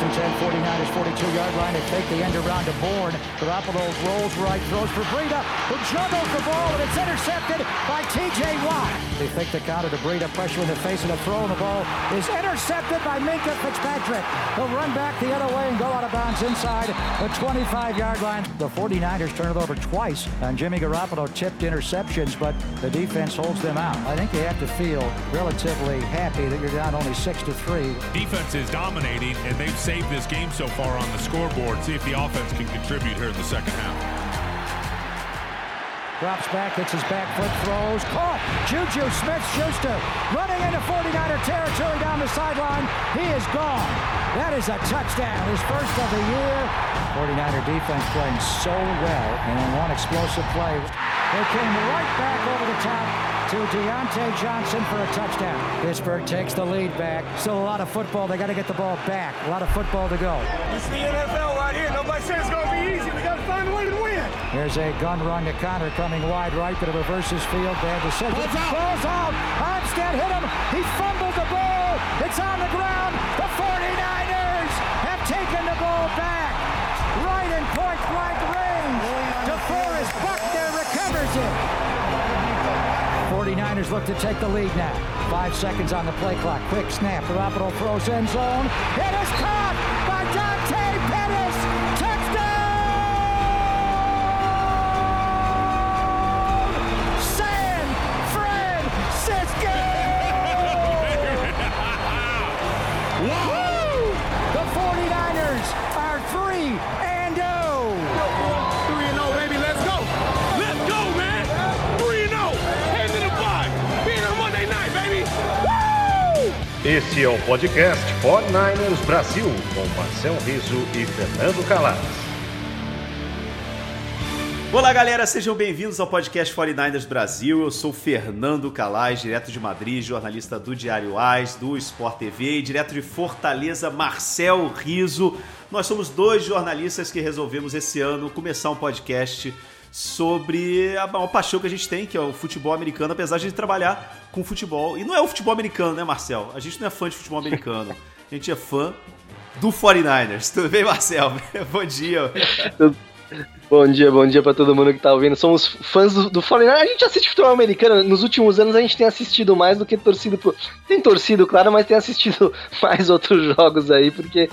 And 10, 49ers 42-yard line. They take the end around to Bourne. Garoppolo rolls right, throws for Breida, who juggles the ball, and it's intercepted by T.J. Watt. They fake the counter to Breida, pressure in the face, and the throw, and the ball is intercepted by Minka Fitzpatrick. He'll run back the other way and go out of bounds inside the 25-yard line. The 49ers turn it over twice and Jimmy Garoppolo tipped interceptions, but the defense holds them out. I think you have to feel relatively happy that you're down only six to three. Defense is dominating, and they've saved this game so far on the scoreboard. See if the offense can contribute here in the second half. Drops back, hits his back foot, throws, caught. Juju Smith-Schuster running into 49er territory down the sideline. He is gone. That is a touchdown, his first of the year. 49er defense playing so well, and in one explosive play, they came right back over the top to Deontay Johnson for a touchdown. Pittsburgh takes the lead back. Still a lot of football. They got to get the ball back. A lot of football to go. It's the NFL right here. Nobody said it's going to be easy. We got to find a way to win. Here's a gun run to Connor coming wide right, but it reverses field. Bad decision. Ball's out. Ball's out. Armstead hit him. He fumbled the ball. It's on the ground. The 49ers have taken the ball back. Right in point blank range. DeForest Buckner recovers it. 49ers look to take the lead now. Five seconds on the play clock. Quick snap. Garoppolo throws end zone. It is caught Este é o podcast 49ers Brasil, com Marcel Riso e Fernando Calais. Olá, galera, sejam bem-vindos ao podcast 49ers Brasil. Eu sou Fernando Calais, direto de Madrid, jornalista do Diário AIS, do Sport TV e direto de Fortaleza, Marcel Riso. Nós somos dois jornalistas que resolvemos esse ano começar um podcast sobre a maior paixão que a gente tem, que é o futebol americano, apesar de trabalhar com futebol. E não é o futebol americano, né, Marcel? A gente não é fã de futebol americano. A gente é fã do 49ers. Tudo bem, Marcel? Bom dia. Bom dia, bom dia pra todo mundo que tá ouvindo. Somos fãs do, do 49 A gente assiste futebol americano. Nos últimos anos a gente tem assistido mais do que torcido pro... Tem torcido, claro, mas tem assistido mais outros jogos aí, porque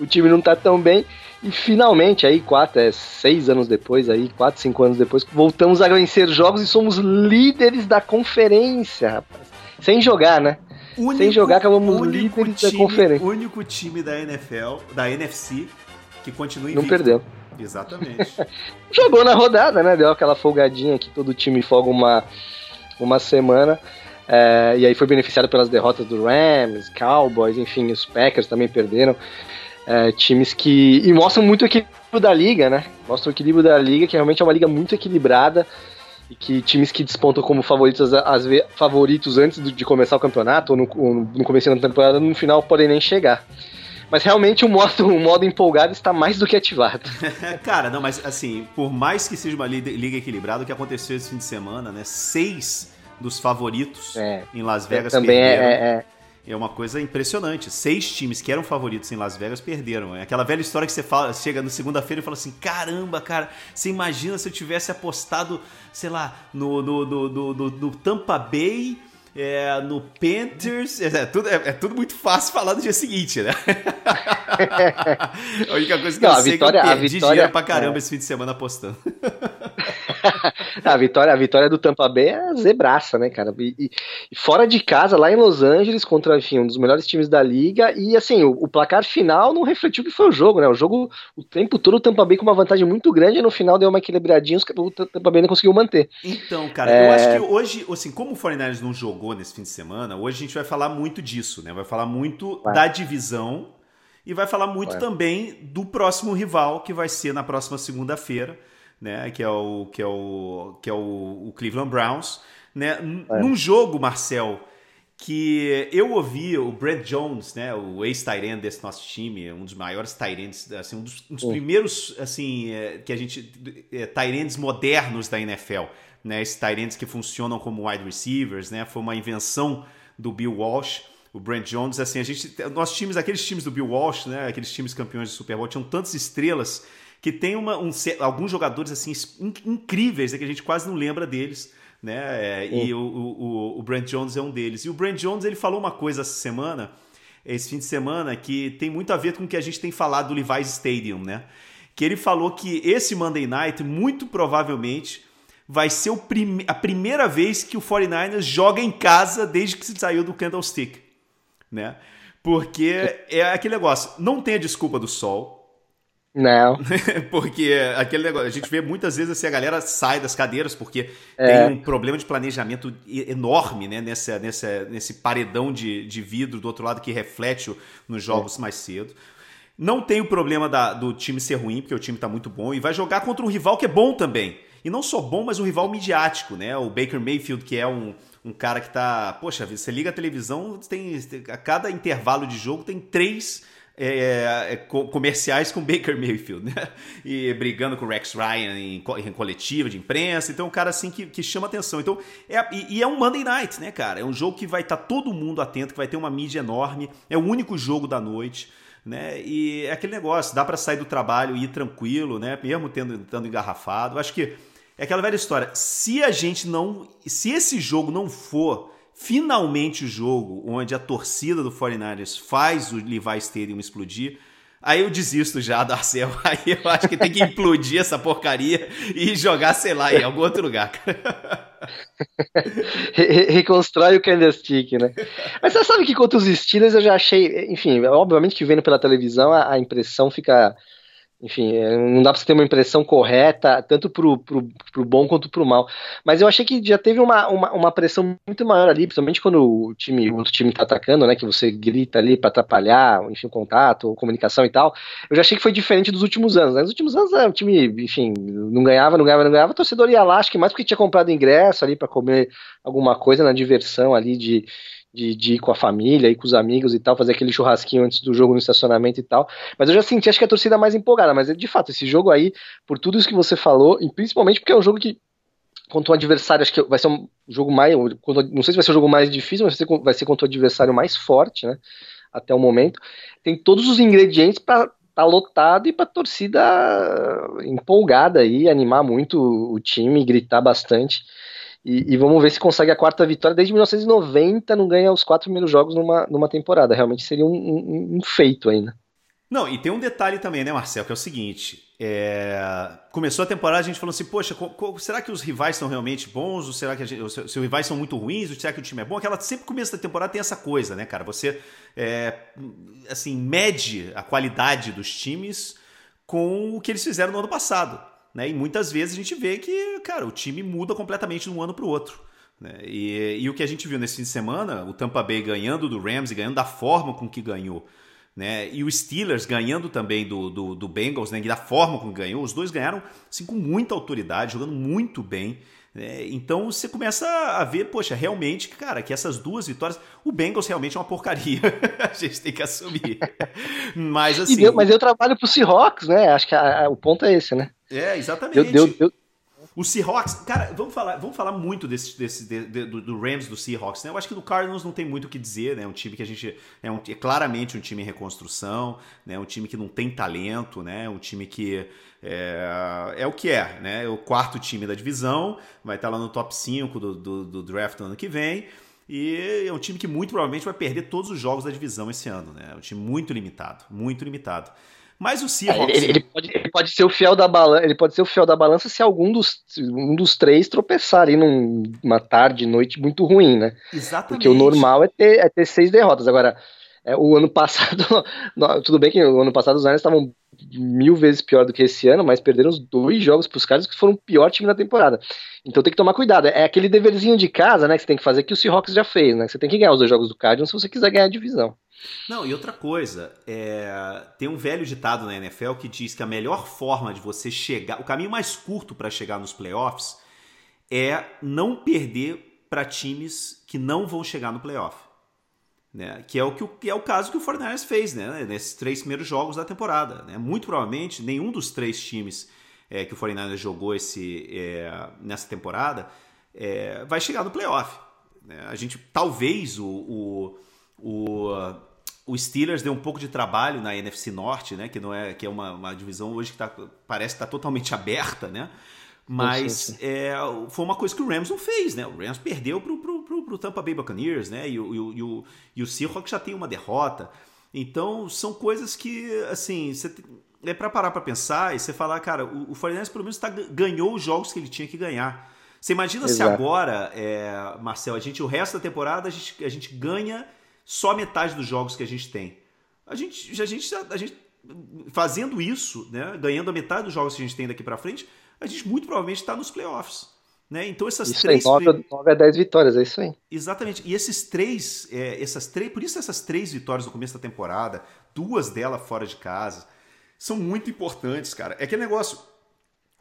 o time não tá tão bem. E finalmente, aí, quatro, é, seis anos depois, aí, quatro, cinco anos depois, voltamos a vencer jogos e somos líderes da conferência, rapaz. Sem jogar, né? Único, Sem jogar, acabamos líderes da time, conferência. único time da NFL, da NFC, que continua Não invicto. perdeu. Exatamente. Jogou na rodada, né? Deu aquela folgadinha que todo time folga uma, uma semana. É, e aí foi beneficiado pelas derrotas do Rams, Cowboys, enfim, os Packers também perderam. É, times que. E mostram muito o equilíbrio da liga, né? Mostram o equilíbrio da liga, que realmente é uma liga muito equilibrada. E que times que despontam como favoritos, às vezes, favoritos antes de começar o campeonato, ou no, ou no começo da temporada, no final podem nem chegar. Mas realmente o modo, o modo empolgado está mais do que ativado. Cara, não, mas assim, por mais que seja uma li- liga equilibrada, o que aconteceu esse fim de semana, né? Seis dos favoritos É. em Las Vegas Também é- perderam. é- é, É uma coisa impressionante. Seis times que eram favoritos em Las Vegas perderam. É aquela velha história que você fala, chega no segunda-feira e fala assim: caramba, cara, você imagina se eu tivesse apostado, sei lá, no, no, no, no- no- Tampa Bay. é, no Panthers, é, é tudo, é, é tudo muito fácil falar no dia seguinte, né? a única coisa que Não, eu a sei vitória- é que a eu perdi vitória- dinheiro pra caramba é. esse fim de semana apostando. A vitória, a vitória do Tampa Bay é zebraça, né, cara? E, e- fora de casa, lá em Los Angeles, contra enfim, um dos melhores times da liga. E assim, o, o placar final não refletiu o que foi o jogo, né? O jogo, o tempo todo, o Tampa Bay com uma vantagem muito grande. E no final deu uma equilibradinha, os- o Tampa Bay não conseguiu manter. Então, cara, É. eu acho que hoje, assim, como o 49ers não jogou nesse fim de semana, hoje a gente vai falar muito disso, né? Vai falar muito Vai. da divisão e vai falar muito Vai. também do próximo rival, que vai ser na próxima segunda-feira, né? Que é o que é o que é o, o Cleveland Browns, né? É. Num jogo, Marcel, que eu ouvi o Brent Jones, né, o ex-tight end desse nosso time, um dos maiores ends, assim, um dos, um dos primeiros, assim, é, que a gente, é, modernos da NFL, né, esses ends que funcionam como wide receivers, né, foi uma invenção do Bill Walsh, o Brent Jones, assim, a gente, nossos times, aqueles times do Bill Walsh, né, aqueles times campeões de Super Bowl, tinham tantas estrelas que tem uma, um, alguns jogadores assim incríveis, né, que a gente quase não lembra deles, né? É, e o, o, o Brent Jones é um deles. E o Brent Jones ele falou uma coisa essa semana, esse fim de semana, que tem muito a ver com o que a gente tem falado do Levi's Stadium, né? Que ele falou que esse Monday Night muito provavelmente vai ser prim a primeira vez que o 49ers joga em casa desde que se saiu do Candlestick, né? Porque é aquele negócio, não tem a desculpa do sol, não. porque aquele negócio, a gente vê muitas vezes assim, a galera sai das cadeiras porque é. tem um problema de planejamento enorme, né? Nessa, nessa, nesse paredão de, de vidro do outro lado que reflete nos jogos é. mais cedo. Não tem o problema da, do time ser ruim, porque o time está muito bom, e vai jogar contra um rival que é bom também. E não só bom, mas um rival midiático, né? O Baker Mayfield, que é um, um cara que tá. Poxa, você liga a televisão, tem. A cada intervalo de jogo tem três é, é, comerciais com Baker Mayfield, né? E brigando com o Rex Ryan em, em coletiva de imprensa. Então, é um cara assim que, que chama atenção. Então, é, e, e, é um Monday Night, né, cara? É um jogo que vai estar tá todo mundo atento, que vai ter uma mídia enorme. É o único jogo da noite. Né? E é aquele negócio, dá para sair do trabalho e ir tranquilo, né? Mesmo tendo estando engarrafado. Acho que é aquela velha história. Se a gente não, se esse jogo não for finalmente o jogo onde a torcida do 49ers faz o Levi Stadium explodir, aí eu desisto já do Arcel. Aí eu acho que tem que implodir essa porcaria e jogar, sei lá, em algum outro lugar. Reconstrói o candlestick, né? Mas você sabe que contra os Steelers eu já achei, enfim, obviamente que vendo pela televisão a, a impressão fica enfim, é, não dá pra você ter uma impressão correta, tanto pro, pro, pro bom quanto pro mal. Mas eu achei que já teve uma, uma, uma pressão muito maior ali, principalmente quando o time, o outro time tá atacando, né? Que você grita ali para atrapalhar, enfim, o contato, comunicação e tal. Eu já achei que foi diferente dos últimos anos. Né? Nos últimos anos, é, o time, enfim, não ganhava, não ganhava, não ganhava, o torcedor ia lá, acho que mais porque tinha comprado ingresso ali para comer alguma coisa na diversão ali de de, de, ir com a família, ir com os amigos e tal, fazer aquele churrasquinho antes do jogo no estacionamento e tal. Mas eu já senti, acho que a torcida mais empolgada. Mas de fato, esse jogo aí, por tudo isso que você falou, e principalmente porque é um jogo que, contra um adversário, acho que vai ser um jogo mais. Não sei se vai ser o jogo mais difícil, mas vai ser contra o adversário mais forte, né? Até o momento. Tem todos os ingredientes para tá lotado e para torcida empolgada aí, animar muito o time, gritar bastante. E, e, vamos ver se consegue a quarta vitória. Desde 1990 não ganha os quatro primeiros jogos numa, numa temporada. Realmente seria um, um, um feito ainda. Não, e tem um detalhe também, né, Marcel, que é o seguinte: é... começou a temporada, a gente falou assim, poxa, será que os rivais são realmente bons? Ou será que gente... os, os rivais são muito ruins? Ou será que o time é bom? Aquela sempre começo da temporada tem essa coisa, né, cara? Você é, assim mede a qualidade dos times com o que eles fizeram no ano passado. Né? E muitas vezes a gente vê que, cara, o time muda completamente de um ano para o outro. Né? E, e, o que a gente viu nesse fim de semana, o Tampa Bay ganhando do Rams e ganhando da forma com que ganhou. Né? E o Steelers ganhando também do, do, do Bengals, né? e da forma com que ganhou. Os dois ganharam assim, com muita autoridade, jogando muito bem. Né? Então você começa a ver, poxa, realmente, cara, que essas duas vitórias. O Bengals realmente é uma porcaria. a gente tem que assumir. Mas assim. Deu, mas eu trabalho pro Seahawks, né? Acho que a, a, o ponto é esse, né? É, exatamente. O Seahawks, cara, vamos falar, vamos falar muito desse, desse de, de, do, do, Rams do Seahawks, né? Eu acho que do Cardinals não tem muito o que dizer, né? É um time que a gente é, um, é claramente um time em reconstrução, né? Um time que não tem talento, né? Um time que é, é o que é, né? É o quarto time da divisão, vai estar lá no top 5 do, do, do draft no ano que vem. E é um time que muito provavelmente vai perder todos os jogos da divisão esse ano, né? É um time muito limitado, muito limitado. Mas o Seahawks. Ele, ele, pode, pode, ser o fiel da balança. Ele pode ser o fiel da balança se algum dos, um dos três tropeçar ali numa tarde, noite muito ruim, né? Exatamente. Porque o normal é ter, é ter seis derrotas. Agora, é, o ano passado. tudo bem que o ano passado os Niners estavam mil vezes pior do que esse ano, mas perderam os dois jogos para os caras que foram o pior time da temporada. Então tem que tomar cuidado. É aquele deverzinho de casa, né, que você tem que fazer que o Seahawks já fez, né? Você tem que ganhar os dois jogos do Cardinals se você quiser ganhar a divisão. Não, e outra coisa, é... tem um velho ditado na NFL que diz que a melhor forma de você chegar, o caminho mais curto para chegar nos playoffs é não perder para times que não vão chegar no playoff. Né? Que, é o que, que é o caso que o Fortnite fez né? nesses três primeiros jogos da temporada. Né? Muito provavelmente nenhum dos três times é, que o 49ers jogou esse, é, nessa temporada é, vai chegar no playoff. Né? A gente talvez o, o o, o Steelers deu um pouco de trabalho na NFC Norte, né? Que não é que é uma, uma divisão hoje que tá, parece que está totalmente aberta, né? Mas sim, sim. É, foi uma coisa que o Rams não fez, né? O Rams perdeu pro, pro, pro, pro Tampa Bay Buccaneers, né? E o, e, o, e o Seahawks já tem uma derrota. Então, são coisas que, assim, você, é para parar para pensar e você falar, cara, o, o Fluminense pelo menos tá, ganhou os jogos que ele tinha que ganhar. Você imagina Exato. se agora, é, Marcel, a gente, o resto da temporada, a gente, a gente ganha só metade dos jogos que a gente tem. A gente, a gente, a gente fazendo isso, né, ganhando a metade dos jogos que a gente tem daqui para frente, a gente muito provavelmente está nos playoffs. Né? Então essas isso três. 9, 9 a 10 vitórias, é isso aí. Exatamente. E esses três, é, essas três. Por isso essas três vitórias no começo da temporada, duas delas fora de casa, são muito importantes, cara. É que negócio.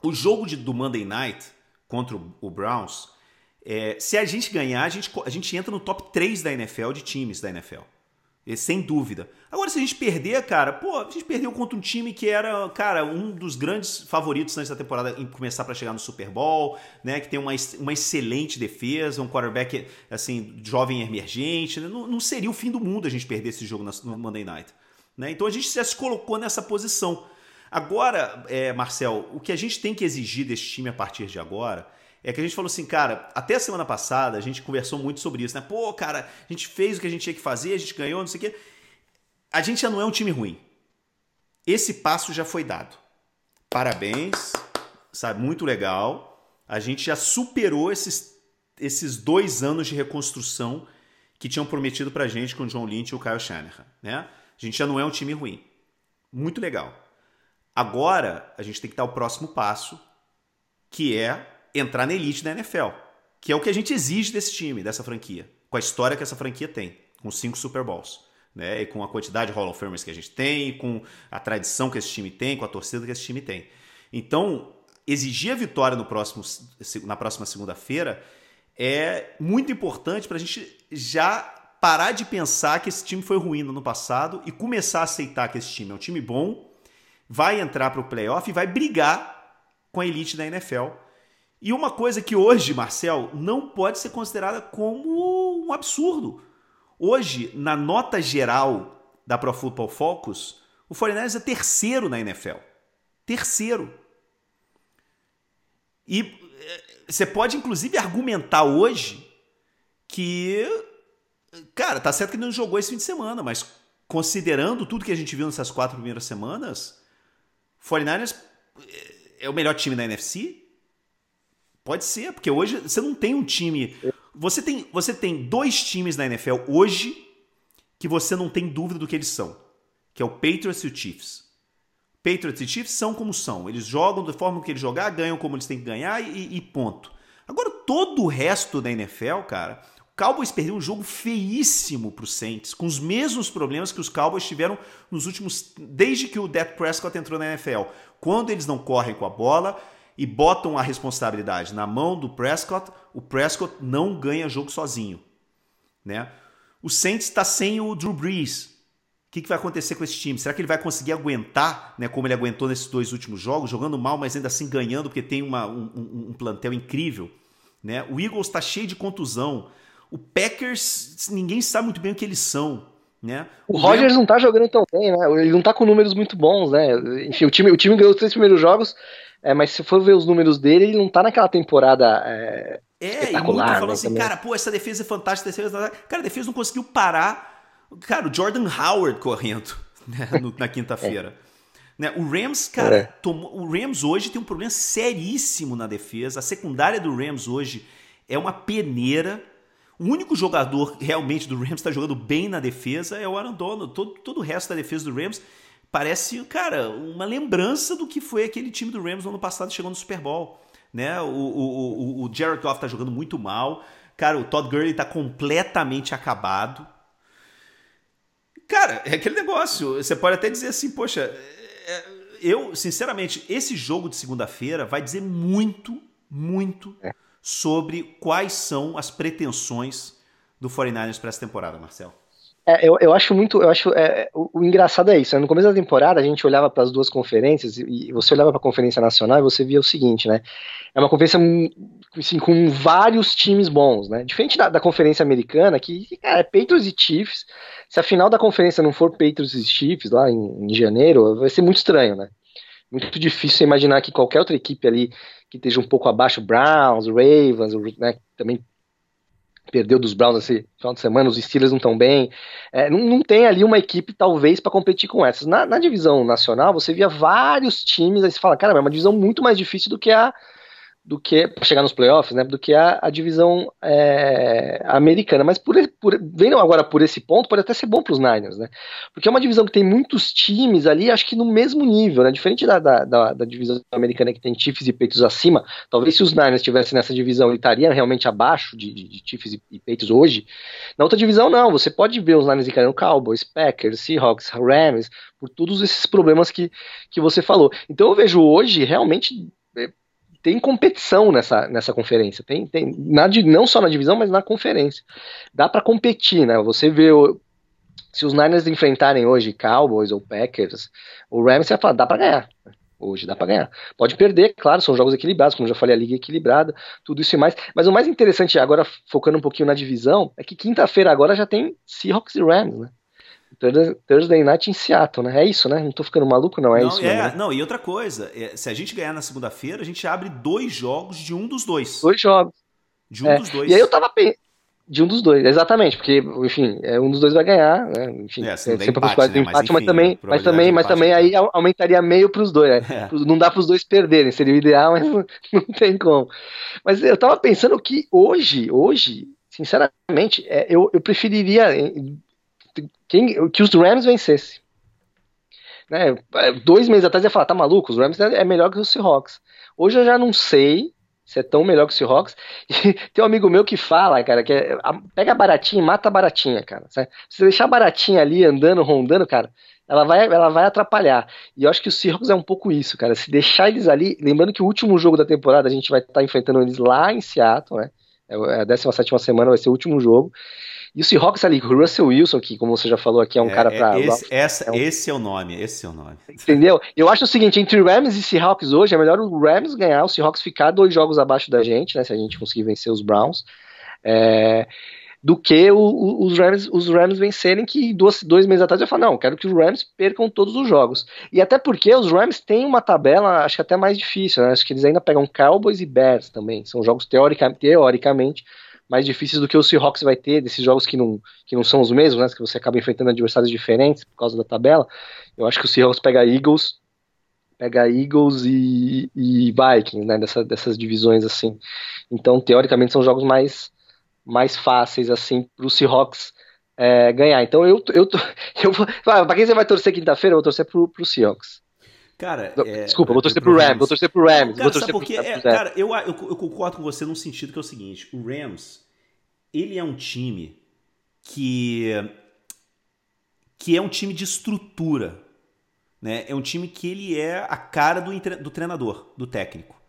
O jogo de, do Monday Night contra o, o Browns, é, se a gente ganhar, a gente, a gente entra no top 3 da NFL, de times da NFL. Sem dúvida. Agora, se a gente perder, cara, pô, a gente perdeu contra um time que era, cara, um dos grandes favoritos nessa temporada em começar para chegar no Super Bowl, né? Que tem uma, uma excelente defesa, um quarterback, assim, jovem emergente. Né? Não, não seria o fim do mundo a gente perder esse jogo no Monday Night. Né? Então a gente já se colocou nessa posição. Agora, é, Marcel, o que a gente tem que exigir desse time a partir de agora é que a gente falou assim, cara, até a semana passada a gente conversou muito sobre isso, né? Pô, cara, a gente fez o que a gente tinha que fazer, a gente ganhou, não sei o quê. A gente já não é um time ruim. Esse passo já foi dado. Parabéns, sabe? Muito legal. A gente já superou esses, esses dois anos de reconstrução que tinham prometido pra gente com o John Lynch e o Kyle Shanahan, né? A gente já não é um time ruim. Muito legal. Agora, a gente tem que dar o próximo passo, que é entrar na elite da NFL, que é o que a gente exige desse time, dessa franquia, com a história que essa franquia tem, com cinco Super Bowls. Né, e com a quantidade de Hall of Famers que a gente tem, com a tradição que esse time tem, com a torcida que esse time tem. Então, exigir a vitória no próximo, na próxima segunda-feira é muito importante para a gente já parar de pensar que esse time foi ruim no ano passado e começar a aceitar que esse time é um time bom, vai entrar para o playoff e vai brigar com a elite da NFL e uma coisa que hoje, Marcel, não pode ser considerada como um absurdo. Hoje, na nota geral da Pro Football Focus, o 49 é terceiro na NFL. Terceiro. E eh, você pode, inclusive, argumentar hoje que. Cara, tá certo que ele não jogou esse fim de semana, mas considerando tudo que a gente viu nessas quatro primeiras semanas, 49ers eh, é o melhor time da NFC, Pode ser, porque hoje você não tem um time. Você tem, você tem dois times na NFL hoje que você não tem dúvida do que eles são, que é o Patriots e o Chiefs. Patriots e Chiefs são como são. Eles jogam da forma que eles jogar, ganham como eles têm que ganhar e, e ponto. Agora, todo o resto da NFL, cara, o Cowboys perdeu um jogo feíssimo para os Saints, com os mesmos problemas que os Cowboys tiveram nos últimos. desde que o Dak Prescott entrou na NFL. Quando eles não correm com a bola, e botam a responsabilidade na mão do Prescott, o Prescott não ganha jogo sozinho. Né? O Saints está sem o Drew Brees. O que, que, vai acontecer com esse time? Será que ele vai conseguir aguentar, né, como ele aguentou nesses dois últimos jogos, jogando mal, mas ainda assim ganhando, porque tem uma, um, um, plantel incrível? Né? O Eagles está cheio de contusão. O Packers, ninguém sabe muito bem o que eles são. Né? O, o Rogers não tá jogando tão bem, né? Ele não tá com números muito bons, né? Enfim, o time, o time ganhou os três primeiros jogos, é, mas se for ver os números dele, ele não tá naquela temporada. É, é e muito falando né, assim, também. cara, pô, essa defesa é fantástica, defesa... cara, a defesa não conseguiu parar. Cara, o Jordan Howard correndo né, no, na quinta-feira. É. Né, o Rams, cara, é. tomou, o Rams hoje tem um problema seríssimo na defesa. A secundária do Rams hoje é uma peneira. O único jogador realmente do Rams que está jogando bem na defesa é o Aaron Donald. Todo, todo o resto da defesa do Rams parece, cara, uma lembrança do que foi aquele time do Rams no ano passado chegando no Super Bowl. Né? O, o, o, o Jared Goff tá jogando muito mal. Cara, o Todd Gurley tá completamente acabado. Cara, é aquele negócio. Você pode até dizer assim, poxa, é, eu, sinceramente, esse jogo de segunda-feira vai dizer muito, muito é. sobre quais são as pretensões do 49ers para essa temporada, Marcel. É, eu, eu acho muito, eu acho, é, o, o, engraçado é isso, né? no começo da temporada a gente olhava para as duas conferências e, e você olhava para a conferência nacional e você via o seguinte, né, é uma conferência hum, assim, com vários times bons, né, diferente da, da conferência americana que, cara, é Patriots e Chiefs, se a final da conferência não for Patriots e Chiefs lá em, em janeiro, vai ser muito estranho, né, muito difícil imaginar que qualquer outra equipe ali que esteja um pouco abaixo, Browns, Ravens, né, também perdeu dos Browns esse final de semana, os Steelers não estão bem. É, não, não, tem ali uma equipe, talvez, para competir com essas. Na, na, divisão nacional, você via vários times, aí você fala, cara, é uma divisão muito mais difícil do que a do que para chegar nos playoffs, né, do que a, a divisão é, americana. Mas por, por, vendo agora por esse ponto, pode até ser bom para os Niners, né? Porque é uma divisão que tem muitos times ali, acho que no mesmo nível, né? Diferente da, da, da, da divisão americana que tem Chiefs e Peitos acima, talvez se os Niners estivessem nessa divisão, ele estaria realmente abaixo de, de, de Chiefs e, e Peitos hoje. Na outra divisão, não. Você pode ver os Niners encarando Cowboys, Packers, Seahawks, Rams, por todos esses problemas que, que você falou. Então eu vejo hoje realmente tem competição nessa, nessa conferência. Tem, tem na, não só na divisão, mas na conferência. Dá para competir, né? Você vê se os Niners enfrentarem hoje Cowboys ou Packers, o Rams vai falar, dá para ganhar. Hoje dá para ganhar. Pode perder, claro, são jogos equilibrados, como já falei, a liga é equilibrada, tudo isso e mais. Mas o mais interessante, agora focando um pouquinho na divisão, é que quinta-feira agora já tem Seahawks e Rams, né? Thursday Night em Seattle, né? É isso, né? Não tô ficando maluco, não, é não, isso. É, né? não, e outra coisa, é, se a gente ganhar na segunda-feira, a gente abre dois jogos de um dos dois. Dois jogos. De um é. dos dois. E aí eu tava de um dos dois, exatamente, porque, enfim, é, um dos dois vai ganhar, né? Enfim, é, sempre empate, empate, né? empate mas, mas, também, mas também, mas também aí aumentaria meio para os dois, né? É. Não dá para os dois perderem, seria o ideal, mas não, não, tem como. Mas eu tava pensando que hoje, hoje, sinceramente, é, eu, eu preferiria quem, que os Rams vencessem. Né? Dois meses atrás eu ia falar, tá maluco? Os Rams é melhor que os Seahawks. Hoje eu já não sei se é tão melhor que os Seahawks. E tem um amigo meu que fala, cara, que é, pega baratinha e mata a baratinha, cara. Se você deixar baratinha ali andando, rondando, cara, ela vai, ela vai atrapalhar. E eu acho que o Seahawks é um pouco isso, cara. Se deixar eles ali, lembrando que o último jogo da temporada a gente vai estar enfrentando eles lá em Seattle, né? É a 17 semana vai ser o último jogo. E o Seahawks ali, o Russell Wilson, que como você já falou aqui, é um é, cara pra. Esse, essa, é um... esse é o nome, esse é o nome. Entendeu? Eu acho o seguinte, entre Rams e Seahawks hoje, é melhor o Rams ganhar, o Seahawks ficar dois jogos abaixo da gente, né? Se a gente conseguir vencer os Browns. É, do que o, o, os, Rams, os Rams vencerem, que dois, dois meses atrás eu falei, não, quero que os Rams percam todos os jogos. E até porque os Rams têm uma tabela, acho que até mais difícil, né? Acho que eles ainda pegam Cowboys e Bears também. São jogos teorica, teoricamente mais difíceis do que o Seahawks vai ter, desses jogos que não, que não são os mesmos, né? Que você acaba enfrentando adversários diferentes por causa da tabela. Eu acho que o Seahawks pega Eagles, pega Eagles e, e Vikings, né? Dessa, dessas divisões assim. Então, teoricamente, são jogos mais, mais fáceis, assim, para o Seahawks é, ganhar. Então, eu, eu, eu, eu para quem você vai torcer quinta-feira, eu vou torcer pro, pro Seahawks. Cara, é, desculpa, vou torcer pro Rams, vou torcer pro Rams. Cara, vou torcer porque, pro... É, cara, eu, eu, eu, concordo com você num sentido que é o seguinte: o Rams, ele é um time que que é um time de estrutura, né? É um time que ele é a cara do, do treinador, do técnico.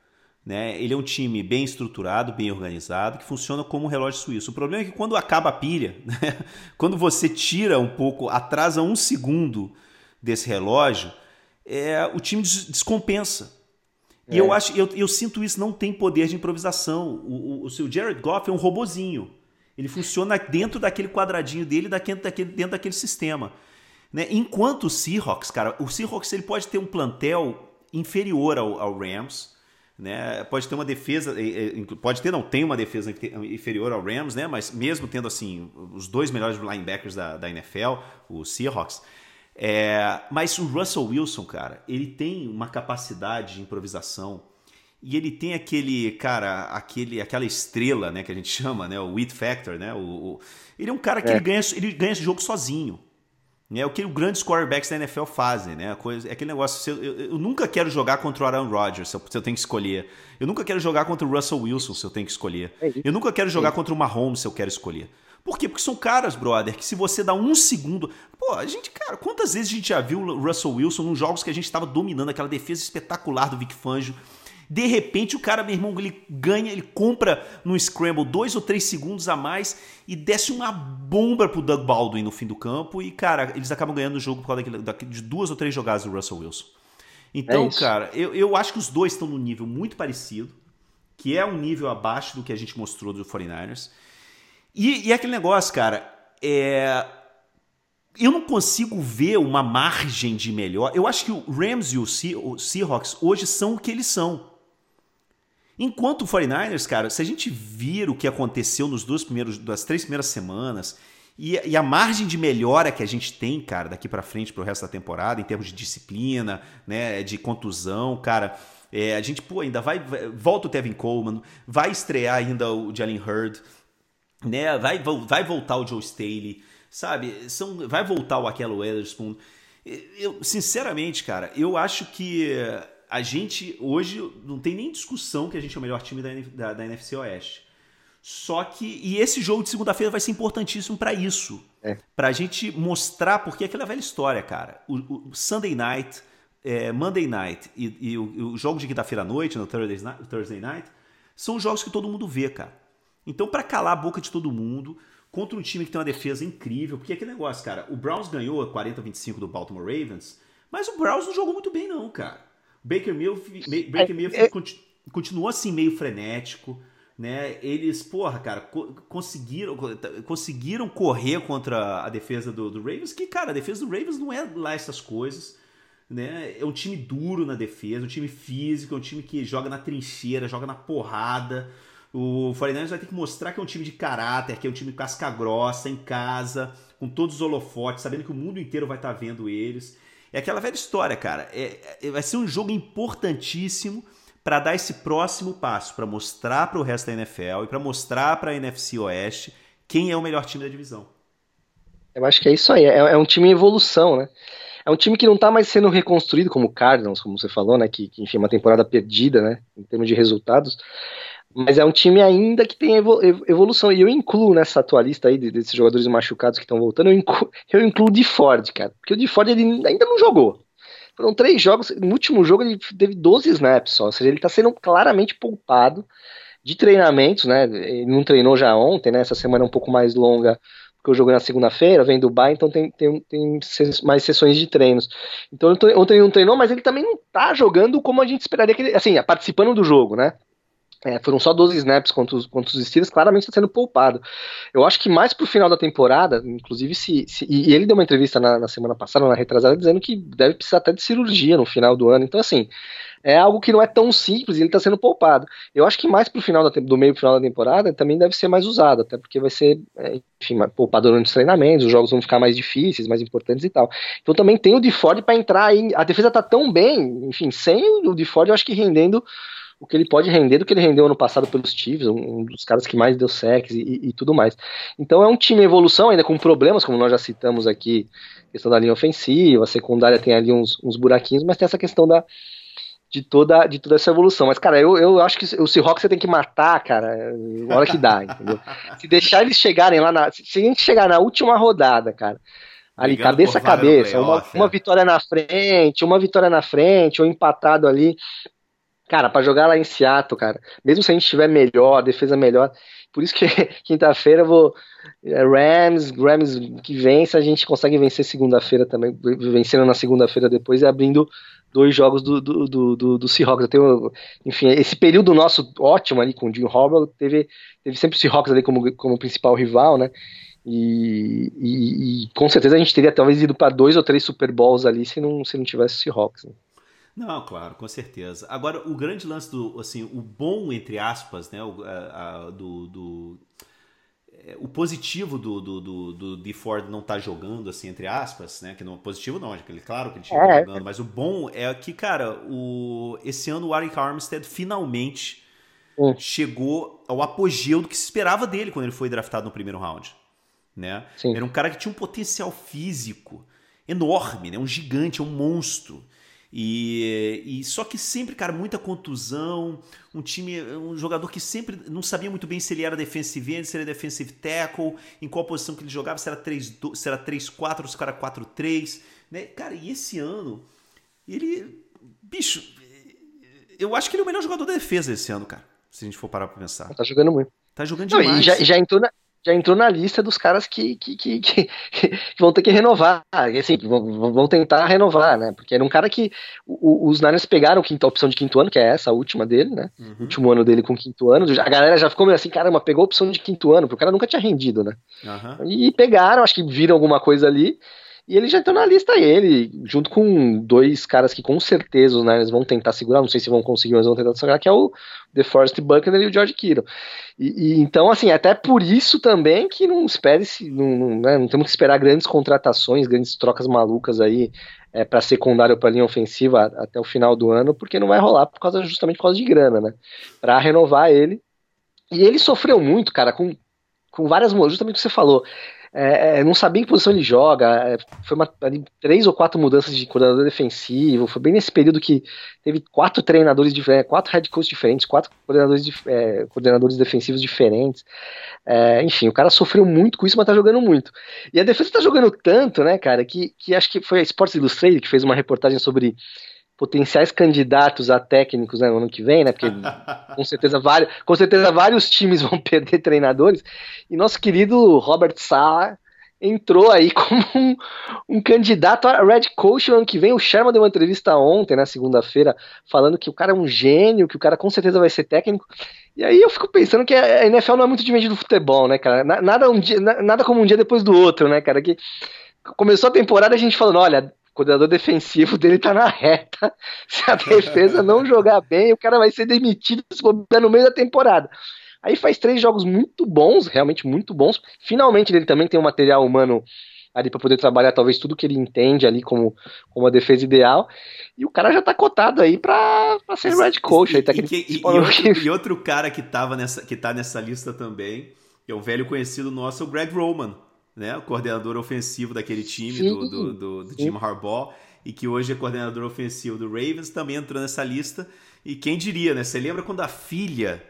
Né? Ele é um time bem estruturado, bem organizado, que funciona como um relógio suíço. O problema é que quando acaba a pilha, né? quando você tira um pouco, atrasa um segundo desse relógio, é, o time descompensa. É. E eu acho, eu, eu sinto isso, não tem poder de improvisação. O, o, o seu Jared Goff é um robozinho. Ele funciona dentro daquele quadradinho dele, dentro daquele, dentro daquele sistema. Né? Enquanto o Seahawks, cara, o Seahawks ele pode ter um plantel inferior ao, ao Rams, né? Pode ter uma defesa, pode ter, não, tem uma defesa inferior ao Rams, né? Mas mesmo tendo assim os dois melhores linebackers da, da NFL, o Seahawks, é, mas o Russell Wilson, cara, ele tem uma capacidade de improvisação e ele tem aquele, cara, aquele, aquela estrela, né, que a gente chama, né, o It Factor, né, o, o, ele é um cara que é. ele ganha, ele ganha esse jogo sozinho. É o que os grandes quarterbacks da NFL fazem, né? Coisa, é aquele negócio. Eu, eu, eu, nunca quero jogar contra o Aaron Rodgers se eu, se eu, tenho que escolher. Eu nunca quero jogar contra o Russell Wilson se eu tenho que escolher. É eu nunca quero jogar contra o Mahomes se eu quero escolher. Por quê? Porque são caras, brother, que se você dá um segundo. Pô, a gente, cara, quantas vezes a gente já viu o Russell Wilson nos jogos que a gente estava dominando aquela defesa espetacular do Vic Fangio? De repente o cara, meu irmão, ele ganha, ele compra no scramble dois ou três segundos a mais e desce uma bomba pro Doug Baldwin no fim do campo e, cara, eles acabam ganhando o jogo por causa daquele, de duas ou três jogadas do Russell Wilson. Então, é cara, eu, eu acho que os dois estão num nível muito parecido, que é um nível abaixo do que a gente mostrou do 49ers. E, e aquele negócio, cara, é eu não consigo ver uma margem de melhor. Eu acho que o Rams e o Seahawks hoje são o que eles são. Enquanto o 49ers, cara, se a gente vir o que aconteceu nos dois primeiros, das três primeiras semanas e, e a margem de melhora que a gente tem, cara, daqui para frente pro resto da temporada, em termos de disciplina, né, de contusão, cara, é, a gente, pô, ainda vai, vai, volta o Tevin Coleman, vai estrear ainda o Jalen Hurd, né, vai, vai voltar o Joe Staley, sabe? São, vai voltar o Aquelo Weatherspoon. Eu, sinceramente, cara, eu acho que a gente hoje não tem nem discussão que a gente é o melhor time da, da, da NFC Oeste. Só que. E esse jogo de segunda-feira vai ser importantíssimo para isso. É. Pra gente mostrar, porque é aquela velha história, cara. O, o Sunday night, é, Monday night e, e o, o, jogo de quinta-feira à noite, no Thursday night, Thursday night, são jogos que todo mundo vê, cara. Então, para calar a boca de todo mundo, contra um time que tem uma defesa incrível. Porque aquele negócio, cara, o Browns ganhou 40 25 do Baltimore Ravens, mas o Browns não jogou muito bem, não, cara. Baker Mayfield, Baker Mayfield é, é... continuou assim meio frenético, né? Eles, porra, cara, co conseguiram, conseguiram correr contra a defesa do, do, Ravens, que, cara, a defesa do Ravens não é lá essas coisas. Né? É um time duro na defesa, um time físico, é um time que joga na trincheira, joga na porrada. O 49ers vai ter que mostrar que é um time de caráter, que é um time casca grossa, em casa, com todos os holofotes, sabendo que o mundo inteiro vai estar tá vendo eles. É aquela velha história, cara. É, é vai ser um jogo importantíssimo para dar esse próximo passo, para mostrar para o resto da NFL e para mostrar para a NFC Oeste quem é o melhor time da divisão. Eu acho que é isso aí. É, é um time em evolução, né? É um time que não está mais sendo reconstruído como o Cardinals, como você falou, né? Que, que enfim, é uma temporada perdida, né? Em termos de resultados. Mas é um time ainda que tem evolução. E eu incluo nessa tua lista aí desses jogadores machucados que estão voltando, eu incluo, eu incluo o de Ford, cara. Porque o de Ford ele ainda não jogou. Foram três jogos. No último jogo ele teve 12 snaps só. Ou seja, ele está sendo claramente poupado de treinamentos, né? Ele não treinou já ontem, né? Essa semana é um pouco mais longa, porque eu jogo na segunda-feira, vem do Dubai, então tem, tem, tem mais sessões de treinos. Então ontem ele não treinou, mas ele também não tá jogando como a gente esperaria que ele. Assim, participando do jogo, né? É, foram só 12 snaps contra os, contra os Steelers, claramente está sendo poupado. Eu acho que mais pro final da temporada, inclusive se. se e ele deu uma entrevista na, na, semana passada, na retrasada, dizendo que deve precisar até de cirurgia no final do ano. Então, assim, é algo que não é tão simples e ele está sendo poupado. Eu acho que mais pro final da, do meio final da temporada também deve ser mais usado, até porque vai ser, é, enfim, poupado durante os treinamentos, os jogos vão ficar mais difíceis, mais importantes e tal. Então também tem o de Ford para entrar aí. A defesa tá tão bem, enfim, sem o de Ford, eu acho que rendendo o que ele pode render do que ele rendeu ano passado pelos Chiefs, um dos caras que mais deu sacks e, e, tudo mais. Então é um time em evolução, ainda com problemas, como nós já citamos aqui, questão da linha ofensiva, a secundária tem ali uns, uns buraquinhos, mas tem essa questão da, de toda, de toda essa evolução. Mas, cara, eu, eu acho que o Seahawks você tem que matar, cara, na hora que dá, entendeu? Se deixar eles chegarem lá na. Se a gente chegar na última rodada, cara, ali, Ligando cabeça a cabeça, uma, uma é. vitória na frente, uma vitória na frente, ou empatado ali. Cara, para jogar lá em Seattle, cara, mesmo se a gente estiver melhor, defesa melhor, por isso que quinta-feira eu vou. É, Rams, Rams que vence, a gente consegue vencer segunda-feira também, vencendo na segunda-feira depois e abrindo dois jogos do, do, do, do, do Seahawks. Eu tenho, enfim, esse período nosso ótimo ali com o Jim Harbaugh, teve, teve sempre o Seahawks ali como, como principal rival, né? E, e, e com certeza a gente teria talvez ido para dois ou três Super Bowls ali se não, se não tivesse o Seahawks. Né? Não, claro, com certeza. Agora, o grande lance do, assim, o bom, entre aspas, né, o, a, a, do, do é, o positivo do, do, do, do de Ford não estar tá jogando, assim, entre aspas, né? Que não positivo não, ele, claro que ele tinha é. jogando, mas o bom é que, cara, o, esse ano o Arik Armstead finalmente hum. chegou ao apogeu do que se esperava dele quando ele foi draftado no primeiro round. Né? Era um cara que tinha um potencial físico enorme, né? um gigante, um monstro. E, e, só que sempre, cara, muita contusão, um time, um jogador que sempre não sabia muito bem se ele era defensive end, se ele era defensive tackle, em qual posição que ele jogava, se era 3 se era 3-4 ou se era 4-3, né? Cara, e esse ano ele, bicho, eu acho que ele é o melhor jogador da defesa esse ano, cara. Se a gente for parar pra pensar. Tá jogando muito. Tá jogando Não, demais. e já, já entrou na, já entrou na lista dos caras que, que, que, que- vão ter que renovar, assim, vão, vão tentar renovar, né? Porque era um cara que os Niners pegaram a opção de quinto ano, que é essa, a última dele, né? Uhum. O último ano dele com quinto ano. A galera já ficou meio assim, caramba, pegou a opção de quinto ano, porque o cara nunca tinha rendido, né? Aham. E pegaram, acho que viram alguma coisa ali. E ele já entrou na lista, ele, junto com dois caras que com certeza os Niners vão tentar segurar, não sei se vão conseguir, mas vão tentar segurar, que é o DeForest Buckner e o George Kittle. E, e então, assim, até por isso também que não espere se não, não, né, não temos que esperar grandes contratações, grandes trocas malucas aí é, para secundário para linha ofensiva até o final do ano, porque não vai rolar por causa justamente por causa de grana, né? Para renovar ele. E ele sofreu muito, cara, com, com várias justamente o que você falou. É, é, não sabia em que posição ele joga. é, foi uma, ali, três ou quatro mudanças de coordenador defensivo. Foi bem nesse período que teve quatro treinadores diferentes, quatro head coaches diferentes, quatro coordenadores, é, coordenadores defensivos diferentes. É, enfim, o cara sofreu muito com isso, mas tá jogando muito. E a defesa tá jogando tanto, né, cara, que, que acho que foi a Sports Illustrated que fez uma reportagem sobre potenciais candidatos a técnicos né, no ano que vem, né? Porque com certeza vários, com certeza vários times vão perder treinadores. E nosso querido Robert Sala entrou aí como um, um candidato a Red Coach no ano que vem. O Sherman deu uma entrevista ontem, na segunda-feira, falando que o cara é um gênio, que o cara com certeza vai ser técnico. E aí eu fico pensando que a NFL não é muito diferente do futebol, né, cara? Na- Nada, um dia, na- nada como um dia depois do outro, né, cara? Que começou a temporada a gente falando, olha, coordenador defensivo dele tá na reta. Se a defesa não jogar bem, o cara vai ser demitido se no meio da temporada. Aí faz três jogos muito bons, realmente muito bons. Finalmente ele também tem um material humano ali para poder trabalhar talvez tudo que ele entende ali como, como a defesa ideal. E o cara já tá cotado aí pra, pra ser red coach. E, aí tá e, que- e- e outro, e outro cara que, tava nessa, que tá nessa lista também, que é o velho conhecido nosso, o Greg Roman, né? O coordenador ofensivo daquele time Sim, do, do, do- do. Jim Harbaugh, e que hoje é coordenador ofensivo do Ravens, também entrou nessa lista. E quem diria, né? Você lembra quando a filha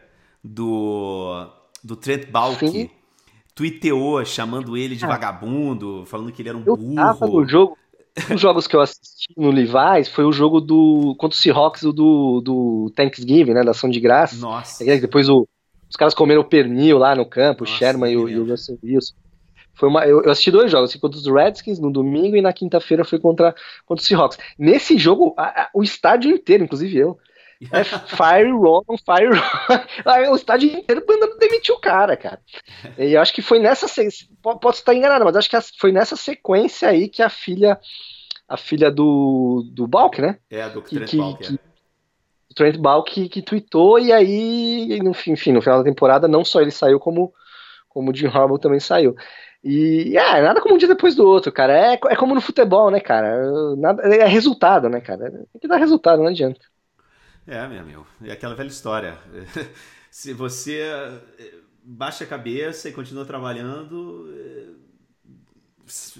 do, do Trent Balky tweeteou chamando ele de Ah. vagabundo, falando que ele era um Eu burro. tava no jogo. Um dos jogos que eu assisti no Levi's foi o jogo do contra o Seahawks o do, do Thanksgiving, né? Da ação de graça. Nossa. Depois o- os caras comeram pernil lá no campo, o Nossa, Sherman e o, e o. Russell Wilson. Foi uma, eu, eu assisti dois jogos, assim, contra os Redskins no domingo e na quinta-feira foi contra, contra os Seahawks. Nesse jogo, a- a- o estádio inteiro, inclusive eu, é Fire Roman, Fire Roman. o estádio inteiro mandando demitir o cara, cara. E eu acho que foi nessa. Posso estar enganado, mas acho que foi nessa sequência aí que a filha. A filha do, do Balk, né? É, do Que- Trent que- Balky. é. que- O Trent Balk que, que tweetou, e aí, enfim, no final da temporada, não só ele saiu, como, como o Jim Harbaugh também saiu. E é, nada como um dia depois do outro, cara. É, é como no futebol, né, cara? Nada, é resultado, né, cara? Tem que dar resultado, não adianta. É, meu amigo. É aquela velha história. Se você eh, baixa a cabeça e continua trabalhando,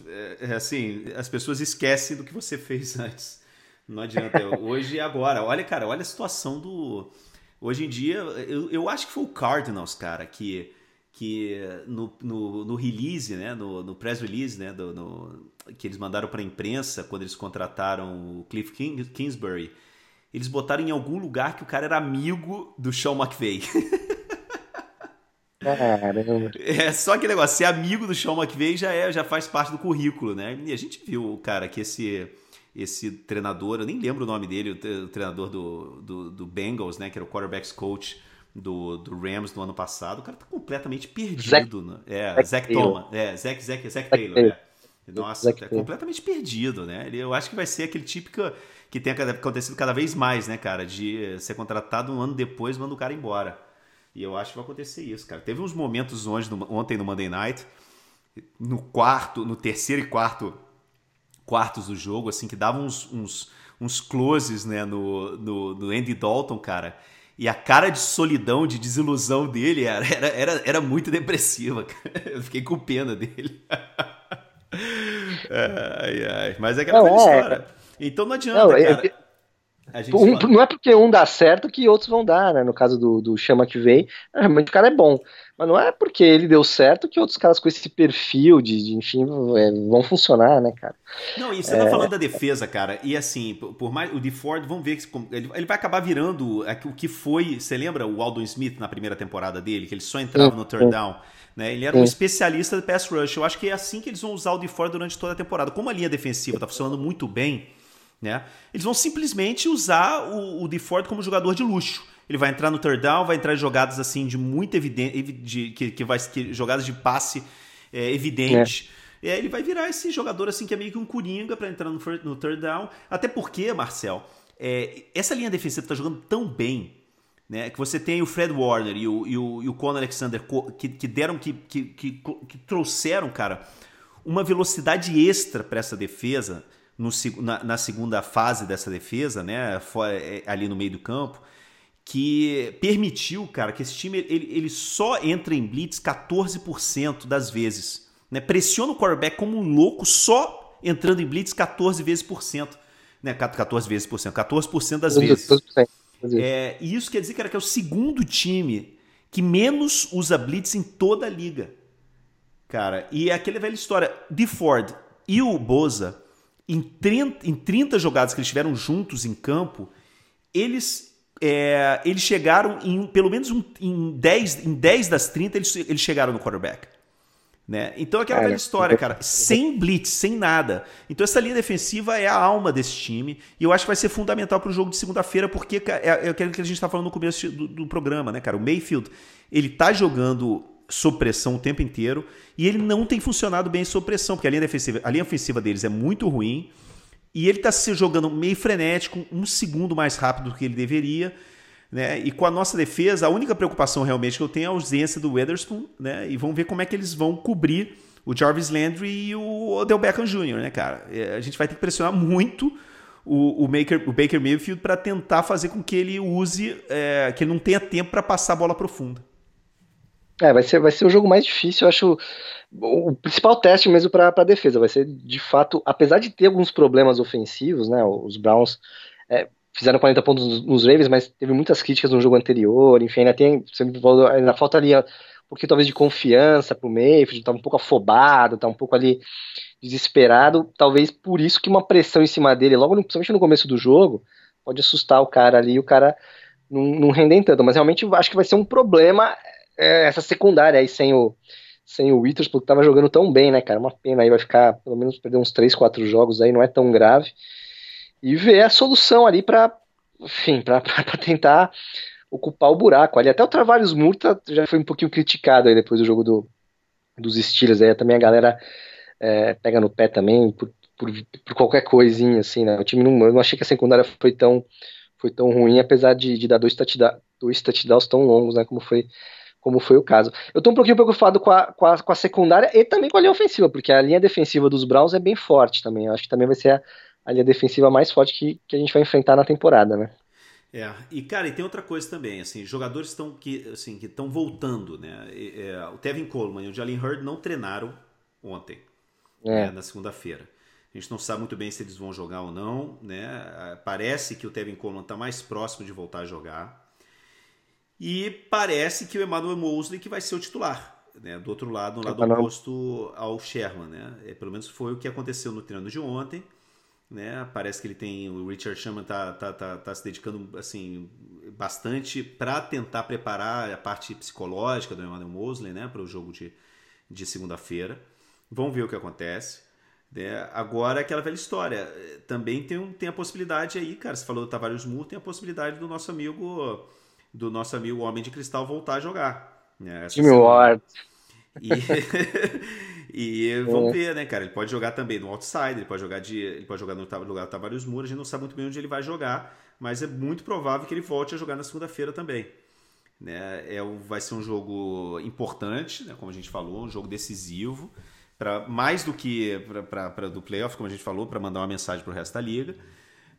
é, é assim, as pessoas esquecem do que você fez antes. Não adianta. Hoje e agora. Olha, cara, olha a situação do. Hoje em dia, eu, eu acho que foi o Cardinals, cara, que, que no, no, no release, né, no, no press release, né, do, no- que eles mandaram para a imprensa quando eles contrataram o Cliff King, Kingsbury, eles botaram em algum lugar que o cara era amigo do Sean McVay. Caramba. É só aquele negócio, ser amigo do Sean McVay já é, já faz parte do currículo, né? E a gente viu, cara, que esse esse treinador, eu nem lembro o nome dele, o treinador do, do, do Bengals, né, que era o quarterbacks coach do, do Rams no ano passado, o cara tá completamente perdido, né? É, Zach Zach. Thomas, é, Zach, Zach, Zach Taylor. Taylor, é. Nossa, Zach tá Taylor. completamente perdido, né? Ele, eu acho que vai ser aquele típico que tem acontecido cada vez mais, né, cara, de ser contratado um ano depois, manda o cara embora. E eu acho que vai acontecer isso, cara. Teve uns momentos no- ontem no Monday Night, no quarto, no terceiro e quarto quartos do jogo, assim, que davam uns, uns, uns closes, né, no, no, no Andy Dalton, cara. E a cara de solidão, de desilusão dele era, era, era, muito depressiva. Eu fiquei com pena dele. ai, ai. Mas é aquela Não, é. história. Então não adianta, Não, eu- cara. Um, não é porque um dá certo que outros vão dar, né? No caso do, do Chama que veio, realmente o cara é bom. Mas não é porque ele deu certo que outros caras com esse perfil de, de enfim, é, vão funcionar, né, cara? Não, e você tá é... tá falando da defesa, cara, e assim, por mais. O de Ford, vamos ver, ele, ele vai acabar virando o que foi. Você lembra o Aldon Smith na primeira temporada dele, que ele só entrava sim, no third down? Né? Ele era sim. um especialista de pass rush. Eu acho que é assim que eles vão usar o de Ford durante toda a temporada. Como a linha defensiva tá funcionando muito bem, né? Eles vão simplesmente usar o, o DeFord como jogador de luxo. Ele vai entrar no third down, vai entrar em jogadas assim de muito evidente, de, que, que vai que, jogadas de passe é, evidente. É. É, ele vai virar esse jogador assim que é meio que um coringa para entrar no, no, third down. Até porque, Marcel, é, essa linha defensiva está jogando tão bem, né? Que você tem o Fred Warner e o, e o, e o Conor Alexander que, que deram, que, que, que, que trouxeram, cara, uma velocidade extra para essa defesa no, na, na, segunda fase dessa defesa, né, é, ali no meio do campo, que permitiu, cara, que esse time ele, ele só entra em blitz 14% das vezes. Né? Pressiona o quarterback como um louco só entrando em blitz 14 vezes por cento. Né? 14 vezes por cento, 14% das vezes. É, e isso quer dizer, cara, que é o segundo time que menos usa blitz em toda a liga. Cara, e é aquela velha história. De Ford e o Boza em 30, em 30 jogadas que eles tiveram juntos em campo, eles, é, eles chegaram em pelo menos um, em, 10, em 10 das 30 eles, eles chegaram no quarterback. Né? Então aquela velha história, cara, sem blitz, sem nada. Então essa linha defensiva é a alma desse time e eu acho que vai ser fundamental para o jogo de segunda-feira porque é, é aquilo que a gente está falando no começo do, do, programa, né, cara? O Mayfield ele tá jogando sob pressão o tempo inteiro e ele não tem funcionado bem sob pressão, porque a linha defensiva, a linha ofensiva deles é muito ruim e ele está se jogando meio frenético, um segundo mais rápido do que ele deveria. Né? E com a nossa defesa, a única preocupação realmente que eu tenho é a ausência do Weatherspoon, né? E vamos ver como é que eles vão cobrir o Jarvis Landry e o Odell Beckham Jr., né, cara? É, a gente vai ter que pressionar muito o, o, Maker, o Baker Mayfield para tentar fazer com que ele use, é, que ele não tenha tempo para passar a bola profunda. É, vai ser, vai ser o jogo mais difícil, eu acho. O principal teste mesmo para a defesa vai ser, de fato, apesar de ter alguns problemas ofensivos, né? Os Browns é, fizeram 40 pontos nos Ravens, mas teve muitas críticas no jogo anterior, enfim, ainda tem. Ainda falta ali um pouquinho talvez de confiança pro Mayfield, tá um pouco afobado, tá um pouco ali desesperado. Talvez por isso que uma pressão em cima dele, logo no, principalmente no começo do jogo, pode assustar o cara ali e o cara não, não render tanto. Mas realmente acho que vai ser um problema é, essa secundária aí sem o, sem o Witherspoon, que tava jogando tão bem, né, cara? Uma pena aí, vai ficar pelo menos perder uns 3, 4 jogos aí, não é tão grave. E ver a solução ali para enfim, para tentar ocupar o buraco ali. Até o Travarios Murta já foi um pouquinho criticado aí depois do jogo do, dos Steelers, aí também a galera é, pega no pé também por, por, por, qualquer coisinha, assim, né? O time não, eu não achei que a secundária foi tão, foi tão ruim, apesar de, de dar dois touchdowns, dois touchdowns tão longos, né, como foi como foi o caso. Eu tô um pouquinho preocupado com a, com a, com a secundária e também com a linha ofensiva, porque a linha defensiva dos Browns é bem forte também. Eu acho que também vai ser a, a linha defensiva mais forte que, que a gente vai enfrentar na temporada, né? É, e cara, e tem outra coisa também, assim, jogadores estão que assim que estão voltando, né? É, o Tevin Coleman e o Jalen Hurd não treinaram ontem, é. né, na segunda-feira. A gente não sabe muito bem se eles vão jogar ou não, né? Parece que o Tevin Coleman está mais próximo de voltar a jogar. E parece que o Emmanuel Mosley que vai ser o titular. Né, do outro lado, no lado oposto ao Sherman. Né? É, pelo menos foi o que aconteceu no treino de ontem. Né? Parece que ele tem. O Richard Sherman tá, tá, tá, tá se dedicando assim, bastante para tentar preparar a parte psicológica do Emmanuel Mosley né? para o jogo de, de segunda-feira. Vamos ver o que acontece. Né? Agora, aquela velha história. Também tem, um, tem a possibilidade aí, cara. Você falou do Tavares Moore, tem a possibilidade do nosso amigo do nosso amigo Homem de Cristal voltar a jogar. Né, Jimmy Ward. E, e vamos é. ver, né, cara? Ele pode jogar também no outside, ele pode jogar de, ele pode jogar no lugar do Tavares Moura, a gente não sabe muito bem onde ele vai jogar, mas é muito provável que ele volte a jogar na segunda-feira também. Né? É, vai ser um jogo importante, né, como a gente falou, um jogo decisivo, para mais do que para do playoff, como a gente falou, para mandar uma mensagem para o resto da liga.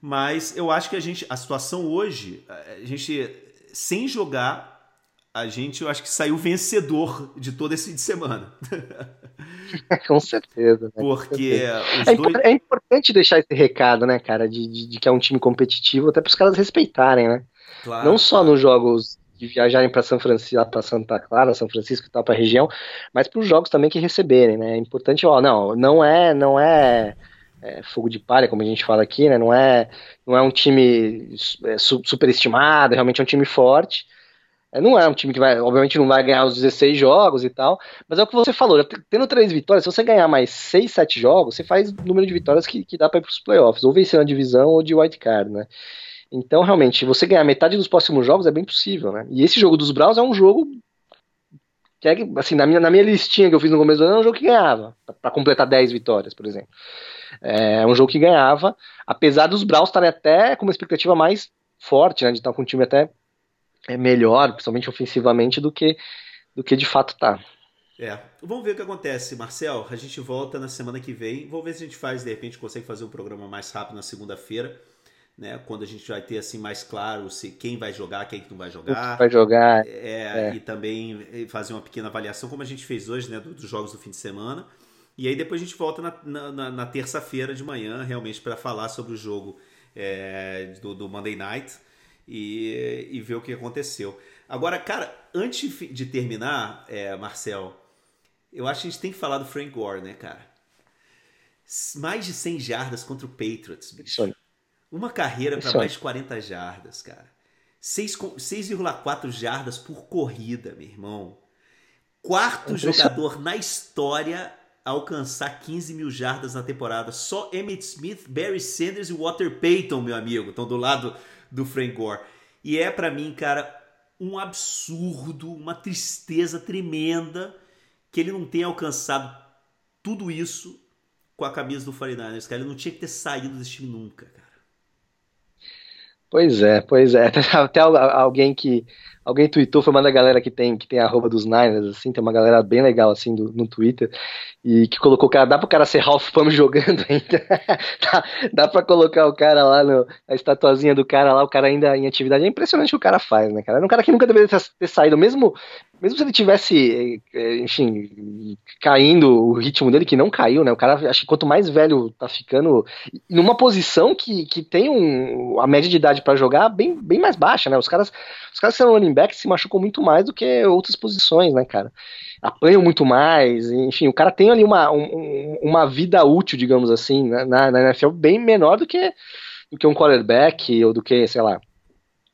Mas eu acho que a gente, a situação hoje, a gente sem jogar, a gente eu acho que saiu vencedor de todo esse fim de semana. Com certeza. Né? Porque é, dois... é, importante deixar esse recado, né, cara, de, de, de que é um time competitivo, até para os caras respeitarem, né? Claro. Não só nos jogos de viajarem para São Francisco, para Santa Clara, São Francisco e tal, para a região, mas para os jogos também que receberem, né? É importante, ó, não, não é, não é, é, fogo de palha, como a gente fala aqui, né? Não é, não é um time é, superestimado, realmente é um time forte. É, não é um time que vai, obviamente, não vai ganhar os 16 jogos e tal, mas é o que você falou, tendo três vitórias, se você ganhar mais 6, 7 jogos, você faz número de vitórias que, que dá para ir para os playoffs, ou vencer na divisão ou de wildcard, né? Então, realmente, você ganhar metade dos próximos jogos é bem possível, né? E esse jogo dos Browns é um jogo que, é, assim, na minha, na minha listinha que eu fiz no começo do ano, é um jogo que ganhava, para completar 10 vitórias, por exemplo. É um jogo que ganhava, apesar dos Browns estarem até com uma expectativa mais forte, né? De estar com um time até é, melhor, principalmente ofensivamente, do que, do que de fato tá. É, vamos ver o que acontece, Marcel. A gente volta na semana que vem. Vamos ver se a gente faz, de repente, consegue fazer um programa mais rápido na segunda-feira né? Quando a gente vai ter assim mais claro se quem vai jogar, quem não vai jogar. Vai jogar. É, é. E também eh, fazer uma pequena avaliação, como a gente fez hoje, né? Dos jogos do fim de semana. E aí depois a gente volta na, na, na terça-feira de manhã, realmente, para falar sobre o jogo é, do, do, Monday Night e, e, ver o que aconteceu. Agora, cara, antes de terminar, é, Marcel, eu acho que a gente tem que falar do Frank Gore, né, cara? Mais de 100 jardas contra o Patriots, bicho. Uma carreira para mais de 40 jardas, cara. 6,4 jardas por corrida, meu irmão. Quarto jogador na história a alcançar 15 mil jardas na temporada. Só Emmett Smith, Barry Sanders e Walter Payton, meu amigo, estão do lado do Frank Gore. E é para mim, cara, um absurdo, uma tristeza tremenda que ele não tenha alcançado tudo isso com a camisa do 49ers, cara. Ele não tinha que ter saído desse time nunca, cara. Pois é, pois é. Até alguém que alguém tweetou, foi uma da galera que tem que tem a roupa dos Niners, assim, tem uma galera bem legal assim do, no Twitter, e que colocou o cara, dá pro cara ser Ralph Pam jogando ainda. dá, dá pra colocar o cara lá, no, a estatuazinha do cara lá, o cara ainda em atividade. É impressionante o que o cara faz, né, cara? É um cara que nunca deveria ter saído, mesmo mesmo se ele tivesse, eh, enfim, caindo o ritmo dele, que não caiu, né? O cara, acho que quanto mais velho tá ficando, numa posição que, que tem um, a média de idade para jogar bem, bem mais baixa, né? Os caras, os caras que são running back se machucam muito mais do que outras posições, né, cara? Apanham muito mais, enfim, o cara tem ali uma, um, uma vida útil, digamos assim, né? na, na NFL bem menor do que, do que um quarterback ou do que, sei lá,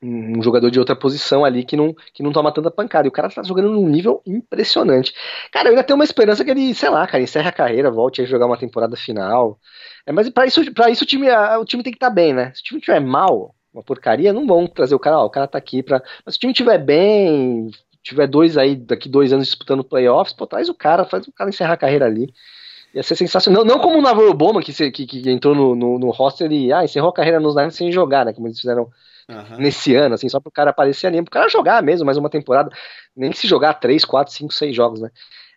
um jogador de outra posição ali que não, que não toma tanta pancada. E o cara tá jogando num nível impressionante. Cara, eu ainda tenho uma esperança que ele, sei lá, cara, encerre a carreira, volte a jogar uma temporada final. É, mas para isso, pra isso o, time, o time tem que estar tá bem, né? Se o time estiver mal, uma porcaria, não vão trazer o cara, ó, o cara tá aqui pra. Mas se o time estiver bem, tiver dois aí, daqui dois anos disputando playoffs, pô, traz o cara, faz o cara encerrar a carreira ali. Ia ser sensacional. Não, não como o Navarro Bowman, que, que, que entrou no, no, no roster e ah, encerrou a carreira nos Niners sem jogar, né? Como eles fizeram uhum. nesse ano, assim, só pro cara aparecer ali, pro cara jogar mesmo mais uma temporada, nem se jogar 3, 4, 5, 6 jogos, né?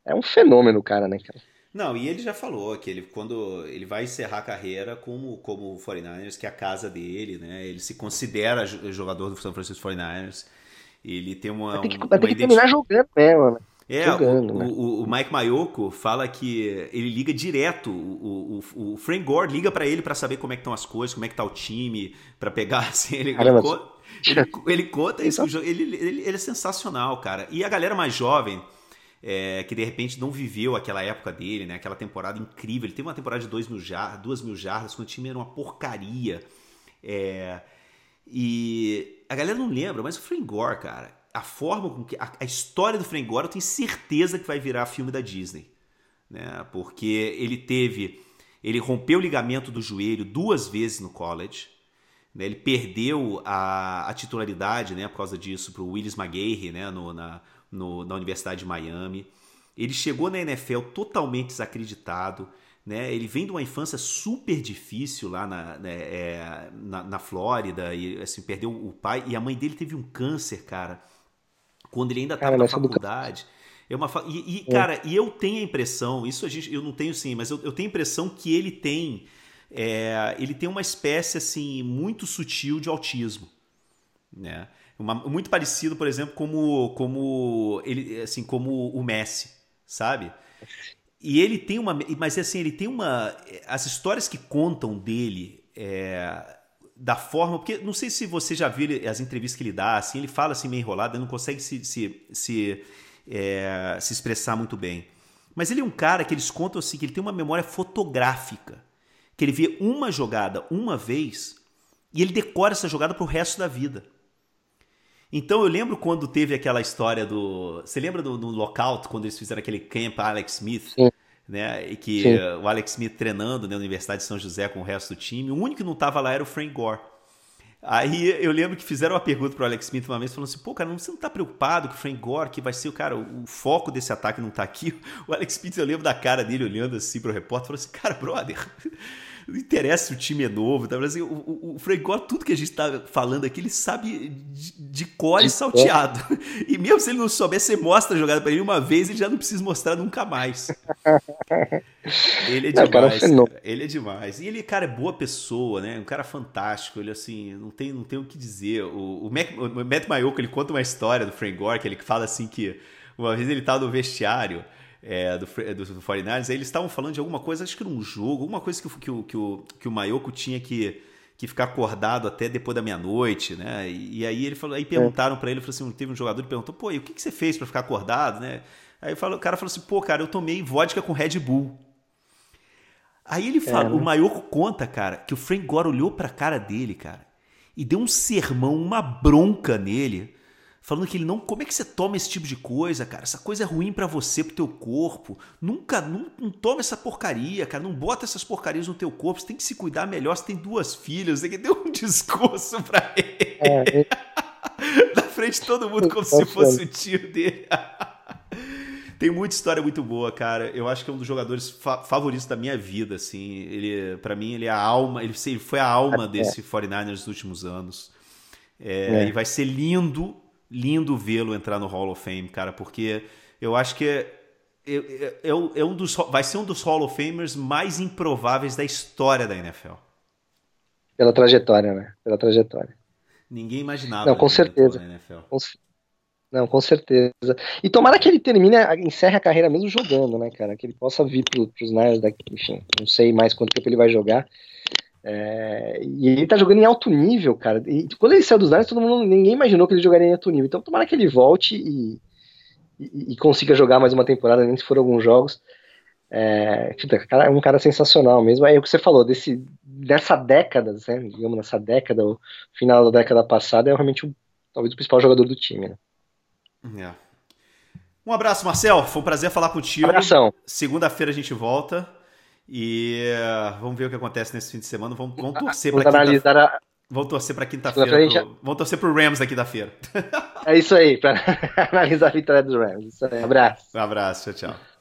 É um fenômeno, cara, né, cara? Não, e ele já falou que ele, quando ele vai encerrar a carreira como, como 49ers, que é a casa dele, né? Ele se considera jogador do São Francisco 49ers. Ele tem uma. Ter que, vai ter que terminar jogando mesmo, né? É, Jogando, o, né? o, o, Mike Mayoko fala que ele liga direto, o, o, o Frank Gore liga para ele para saber como é que estão as coisas, como é que tá o time, para pegar assim, ele, Caramba, ele, ele, ele, conta isso, ele, ele, ele, é sensacional, cara. E a galera mais jovem, é, que de repente não viveu aquela época dele, né? Aquela temporada incrível. Ele teve uma temporada de 2 mil, jar, duas mil jardas, quando o time era uma porcaria. É, e a galera não lembra, mas o Frank Gore, cara, a forma com que. A, a, história do Frank Gore eu tenho certeza que vai virar filme da Disney. Né? Porque ele teve. Ele rompeu o ligamento do joelho duas vezes no college. Né? Ele perdeu a, a titularidade né, por causa disso para o Willis McGahey né, no, na, no, na Universidade de Miami. Ele chegou na NFL totalmente desacreditado. Né? Ele vem de uma infância super difícil lá na, né, é, na, na, Flórida e assim, perdeu o pai. E a mãe dele teve um câncer, cara quando ele ainda estava na faculdade. É uma fa... e, e, é. cara, e eu tenho a impressão, isso a gente, eu não tenho sim, mas eu, eu tenho a impressão que ele tem, é, ele tem uma espécie assim muito sutil de autismo, né? Uma, muito parecido, por exemplo, como como ele, assim, como o Messi, sabe? e ele tem uma. Mas assim, ele tem uma. As histórias que contam dele. É, da forma. Porque não sei se você já viu as entrevistas que ele dá, assim, ele fala assim meio enrolado, ele não consegue se, se, se, é, se expressar muito bem. Mas ele é um cara que eles contam assim, que ele tem uma memória fotográfica. Que ele vê uma jogada uma vez e ele decora essa jogada pro resto da vida. Então eu lembro quando teve aquela história do. Você lembra do, do lockout, quando eles fizeram aquele camp Alex Smith? Sim. Né? E que Sim. o Alex Smith treinando na Universidade de São José com o resto do time. O único que não estava lá era o Frank Gore. Aí eu lembro que fizeram uma pergunta pro Alex Smith uma vez, falando assim, pô, cara, você não tá preocupado que o Frank Gore, que vai ser o cara, o foco desse ataque não tá aqui? O Alex Smith, eu lembro da cara dele olhando assim pro repórter, falou assim, cara, brother, não interessa se o time é novo, tá? Assim, o, o, o tudo que a gente tá falando aqui, ele sabe de, de cor e salteado. E mesmo se ele não souber, você mostra a jogada para ele uma vez, ele já não precisa mostrar nunca mais. Ele é demais, cara. Ele é demais. E ele, cara, é boa pessoa, né? Um cara fantástico. Ele, assim, não tem, não tem o que dizer. O, o, Mac, o Matt Mayoko, ele conta uma história do Frank Gore, que ele fala assim que uma vez ele tava no vestiário é, do, do, do 49ers, aí eles estavam falando de alguma coisa, acho que num jogo, alguma coisa que, que, que, o, que o Mayoko tinha que, que ficar acordado até depois da meia-noite, né? E, e, aí ele falou, aí perguntaram para ele, falou assim, teve um jogador que perguntou, pô, e o que, que você fez para ficar acordado, né? Aí falou, o cara falou assim, pô, cara, eu tomei vodka com Red Bull. Aí ele fala, é, né? o Mayoko conta, cara, que o Frank Gore olhou pra cara dele, cara, e deu um sermão, uma bronca nele, falando que ele não. Como é que você toma esse tipo de coisa, cara? Essa coisa é ruim para você, pro teu corpo. Nunca, não, não toma essa porcaria, cara. Não bota essas porcarias no teu corpo. Você tem que se cuidar melhor. Você tem duas filhas. Você deu um discurso pra ele. É, Na frente de todo mundo, como se fosse o tio dele. Tem muita história muito boa, cara. Eu acho que é um dos jogadores fa favoritos da minha vida, assim. Ele, para mim, ele é a alma, ele foi a alma é. desse 49ers nos últimos anos. É, é. E vai ser lindo lindo vê-lo entrar no Hall of Fame, cara, porque eu acho que é, é, é, é, um dos, vai ser um dos Hall of Famers mais improváveis da história da NFL. Pela trajetória, né? Pela trajetória. Ninguém imaginava. Não, com certeza. Com, não, com certeza. E tomara que ele termine, encerre a carreira mesmo jogando, né, cara? Que ele possa vir para os Niners daqui, enfim, não sei mais quanto tempo ele vai jogar. É, e ele tá jogando em alto nível, cara. E quando ele saiu dos Niners, todo mundo, ninguém imaginou que ele jogaria em alto nível. Então, tomara que ele volte e, e, e consiga jogar mais uma temporada, nem se for alguns jogos. É, é um cara sensacional mesmo. É o que você falou, desse, dessa década, né, digamos, nessa década, o final da década passada, é realmente o, talvez o principal jogador do time. Né? É. Um abraço, Marcel. Foi um prazer falar contigo. Abração. Segunda-feira a gente volta. E uh, vamos ver o que acontece nesse fim de semana. Vamos, vamos torcer para quinta... a... Vamos torcer para quinta-feira. Pro... Vamos torcer para o Rams aqui da feira. é isso aí, para analisar a vitória dos Rams. Um abraço. Um abraço, tchau, tchau.